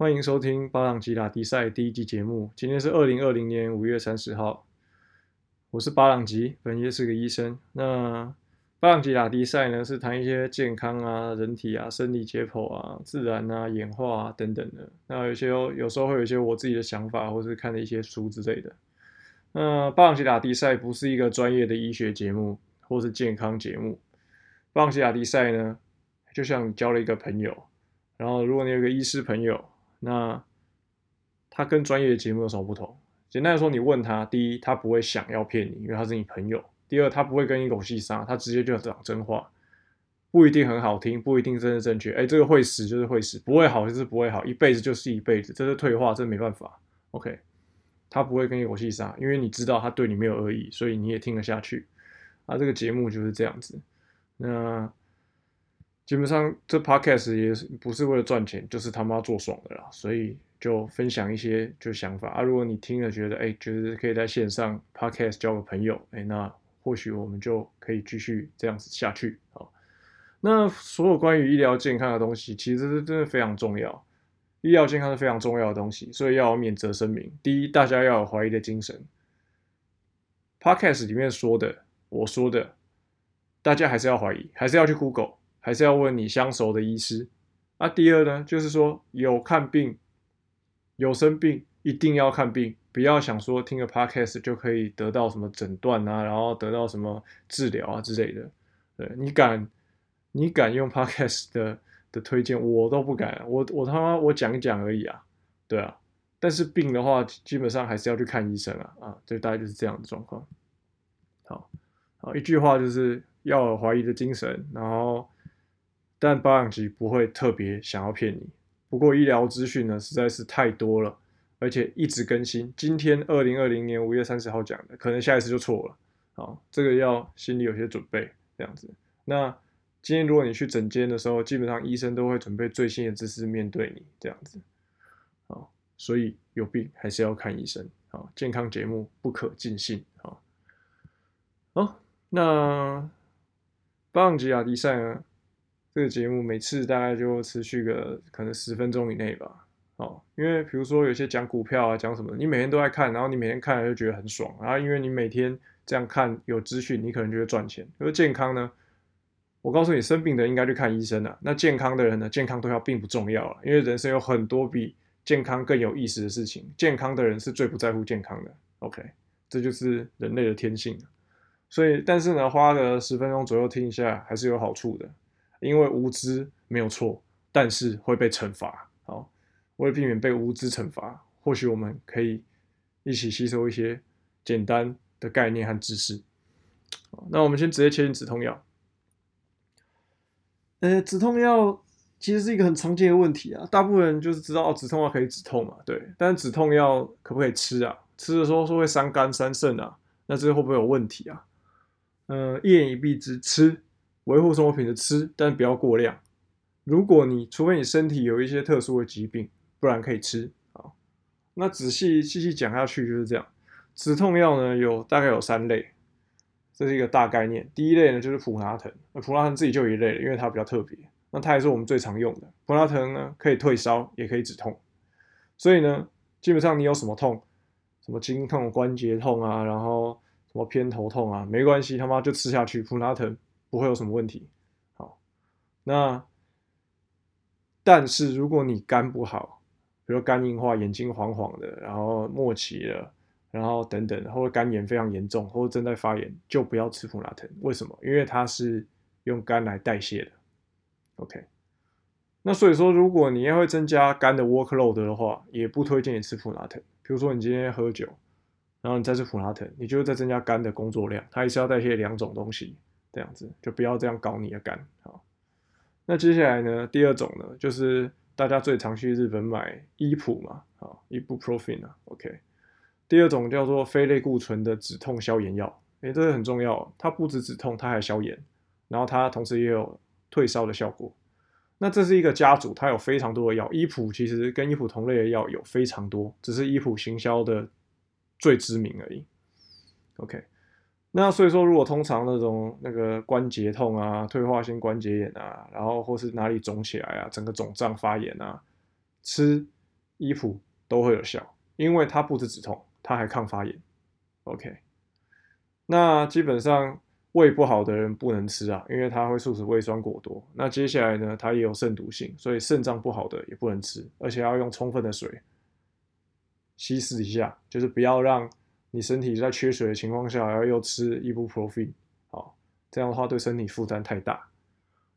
欢迎收听巴朗吉拉迪赛第一季节目。今天是二零二零年五月三十号，我是巴朗吉，本业是个医生。那巴朗吉拉迪赛呢，是谈一些健康啊、人体啊、生理解剖啊、自然啊、演化啊等等的。那有些有时候会有一些我自己的想法，或是看的一些书之类的。那巴朗吉拉迪赛不是一个专业的医学节目，或是健康节目。巴朗吉拉迪赛呢，就像交了一个朋友。然后，如果你有一个医师朋友，那他跟专业的节目有什么不同？简单来说，你问他，第一，他不会想要骗你，因为他是你朋友；第二，他不会跟你狗戏沙，他直接就讲真话，不一定很好听，不一定真的正确。哎，这个会死就是会死，不会好就是不会好，一辈子就是一辈子，这是退化，这没办法。OK，他不会跟你狗戏沙，因为你知道他对你没有恶意，所以你也听得下去。啊，这个节目就是这样子。那。基本上这 podcast 也不是为了赚钱，就是他妈做爽的啦，所以就分享一些就想法啊。如果你听了觉得哎，觉得可以在线上 podcast 交个朋友，哎，那或许我们就可以继续这样子下去啊。那所有关于医疗健康的东西，其实是真的非常重要。医疗健康是非常重要的东西，所以要有免责声明。第一，大家要有怀疑的精神。podcast 里面说的，我说的，大家还是要怀疑，还是要去 Google。还是要问你相熟的医师。那第二呢，就是说有看病、有生病，一定要看病，不要想说听个 podcast 就可以得到什么诊断啊，然后得到什么治疗啊之类的。对，你敢，你敢用 podcast 的的推荐，我都不敢。我我他妈我讲一讲而已啊，对啊。但是病的话，基本上还是要去看医生啊啊，这大概就是这样的状况。好，好，一句话就是要有怀疑的精神，然后。但巴朗吉不会特别想要骗你。不过医疗资讯呢，实在是太多了，而且一直更新。今天二零二零年五月三十号讲的，可能下一次就错了。好，这个要心里有些准备，这样子。那今天如果你去诊间的时候，基本上医生都会准备最新的知识面对你，这样子。好，所以有病还是要看医生。好，健康节目不可尽信。好，好，那巴朗吉拉迪赛呢？这个节目每次大概就持续个可能十分钟以内吧，哦，因为比如说有些讲股票啊，讲什么，你每天都在看，然后你每天看了就觉得很爽，然后因为你每天这样看有资讯，你可能就会赚钱。而健康呢，我告诉你，生病的应该去看医生了。那健康的人呢，健康都要并不重要了，因为人生有很多比健康更有意思的事情。健康的人是最不在乎健康的，OK，这就是人类的天性。所以，但是呢，花个十分钟左右听一下，还是有好处的。因为无知没有错，但是会被惩罚。好，为了避免被无知惩罚，或许我们可以一起吸收一些简单的概念和知识。那我们先直接切进止痛药。呃，止痛药其实是一个很常见的问题啊，大部分人就是知道哦，止痛药可以止痛嘛，对。但是止痛药可不可以吃啊？吃的时候说会伤肝伤肾啊，那这会不会有问题啊？嗯、一言以蔽之，吃。维护生活品质吃，但不要过量。如果你除非你身体有一些特殊的疾病，不然可以吃。啊，那仔细细细讲下去就是这样。止痛药呢，有大概有三类，这是一个大概念。第一类呢就是普拿疼，那普拿疼自己就一类了，因为它比较特别。那它也是我们最常用的。普拿疼呢可以退烧，也可以止痛。所以呢，基本上你有什么痛，什么经痛、关节痛啊，然后什么偏头痛啊，没关系，他妈就吃下去，普拿疼。不会有什么问题。好，那但是如果你肝不好，比如肝硬化、眼睛黄黄的，然后末期了，然后等等，或者肝炎非常严重，或者正在发炎，就不要吃普拿疼。为什么？因为它是用肝来代谢的。OK，那所以说，如果你要会增加肝的 workload 的话，也不推荐你吃普拿疼。比如说你今天喝酒，然后你再吃普拿疼，你就在增加肝的工作量，它也是要代谢两种东西。这样子就不要这样搞你的肝。好，那接下来呢，第二种呢，就是大家最常去日本买伊普嘛，好依普 profin 啊，OK。第二种叫做非类固醇的止痛消炎药，诶，这个很重要，它不止止痛，它还消炎，然后它同时也有退烧的效果。那这是一个家族，它有非常多的药，伊普其实跟伊普同类的药有非常多，只是伊普行销的最知名而已。OK。那所以说，如果通常那种那个关节痛啊、退化性关节炎啊，然后或是哪里肿起来啊、整个肿胀发炎啊，吃依普都会有效，因为它不止止痛，它还抗发炎。OK，那基本上胃不好的人不能吃啊，因为它会促使胃酸过多。那接下来呢，它也有肾毒性，所以肾脏不好的也不能吃，而且要用充分的水稀释一下，就是不要让你身体在缺水的情况下，然后又吃 Ibuprofen，好，这样的话对身体负担太大。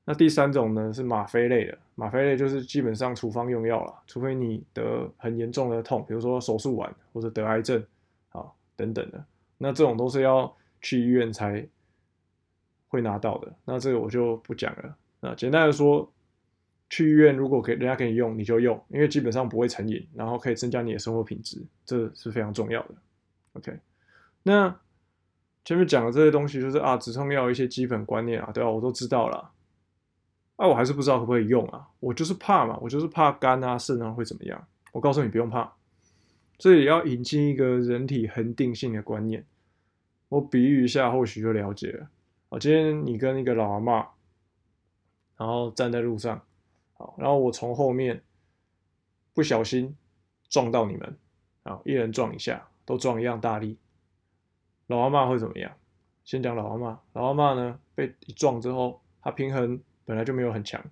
那第三种呢，是吗啡类的，吗啡类就是基本上处方用药了，除非你得很严重的痛，比如说手术完或者得癌症，啊等等的，那这种都是要去医院才会拿到的。那这个我就不讲了。那简单的说，去医院如果给人家给你用，你就用，因为基本上不会成瘾，然后可以增加你的生活品质，这是非常重要的。OK，那前面讲的这些东西就是啊，止痛药一些基本观念啊，对吧？我都知道了。啊，我还是不知道可不可以用啊！我就是怕嘛，我就是怕肝啊、肾啊会怎么样。我告诉你不用怕，这里要引进一个人体恒定性的观念。我比喻一下，或许就了解了。啊，今天你跟一个老阿嬷，然后站在路上，好，然后我从后面不小心撞到你们，啊，一人撞一下，都撞一样大力，老阿嬷会怎么样？先讲老阿嬷，老阿嬷呢被一撞之后，她平衡。本来就没有很强，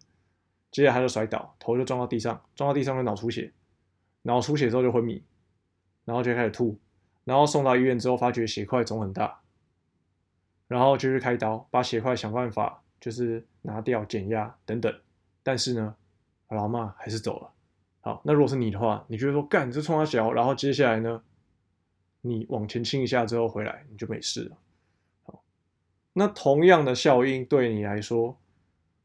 接着他就摔倒，头就撞到地上，撞到地上就脑出血，脑出血之后就昏迷，然后就开始吐，然后送到医院之后发觉血块肿很大，然后就去开刀，把血块想办法就是拿掉减压等等，但是呢，老阿妈还是走了。好，那如果是你的话，你觉得说干你这冲他小，然后接下来呢，你往前倾一下之后回来你就没事了。好，那同样的效应对你来说。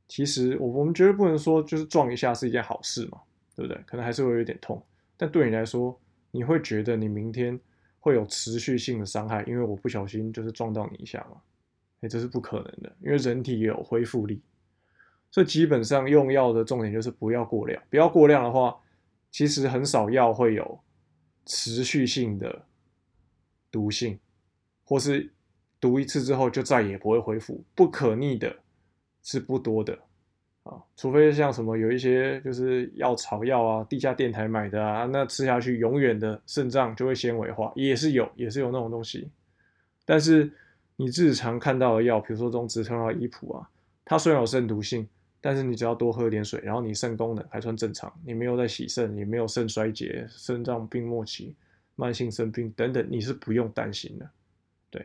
其实我我们绝对不能说就是撞一下是一件好事嘛，对不对？可能还是会有点痛，但对你来说，你会觉得你明天会有持续性的伤害，因为我不小心就是撞到你一下嘛，哎，这是不可能的，因为人体也有恢复力，所以基本上用药的重点就是不要过量，不要过量的话，其实很少药会有持续性的毒性，或是毒一次之后就再也不会恢复，不可逆的。是不多的啊，除非像什么有一些就是药草药啊，地下电台买的啊，那吃下去永远的肾脏就会纤维化，也是有，也是有那种东西。但是你日常看到的药，比如说这种止痛药依普啊，它虽然有肾毒性，但是你只要多喝点水，然后你肾功能还算正常，你没有在洗肾，也没有肾衰竭、肾脏病末期、慢性生病等等，你是不用担心的。对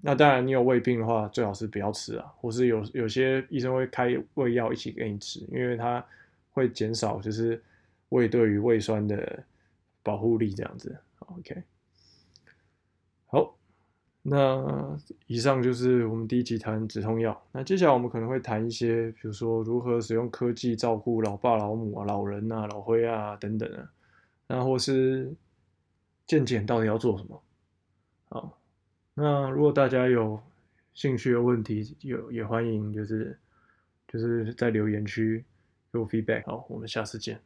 那当然，你有胃病的话，最好是不要吃啊，或是有有些医生会开胃药一起给你吃，因为它会减少就是胃对于胃酸的保护力这样子。OK，好，那以上就是我们第一集谈止痛药。那接下来我们可能会谈一些，比如说如何使用科技照顾老爸老母啊、老人啊、老灰啊等等啊，那或是健检到底要做什么？好。那如果大家有兴趣的问题，有也欢迎就是就是在留言区给我 feedback。好，我们下次见。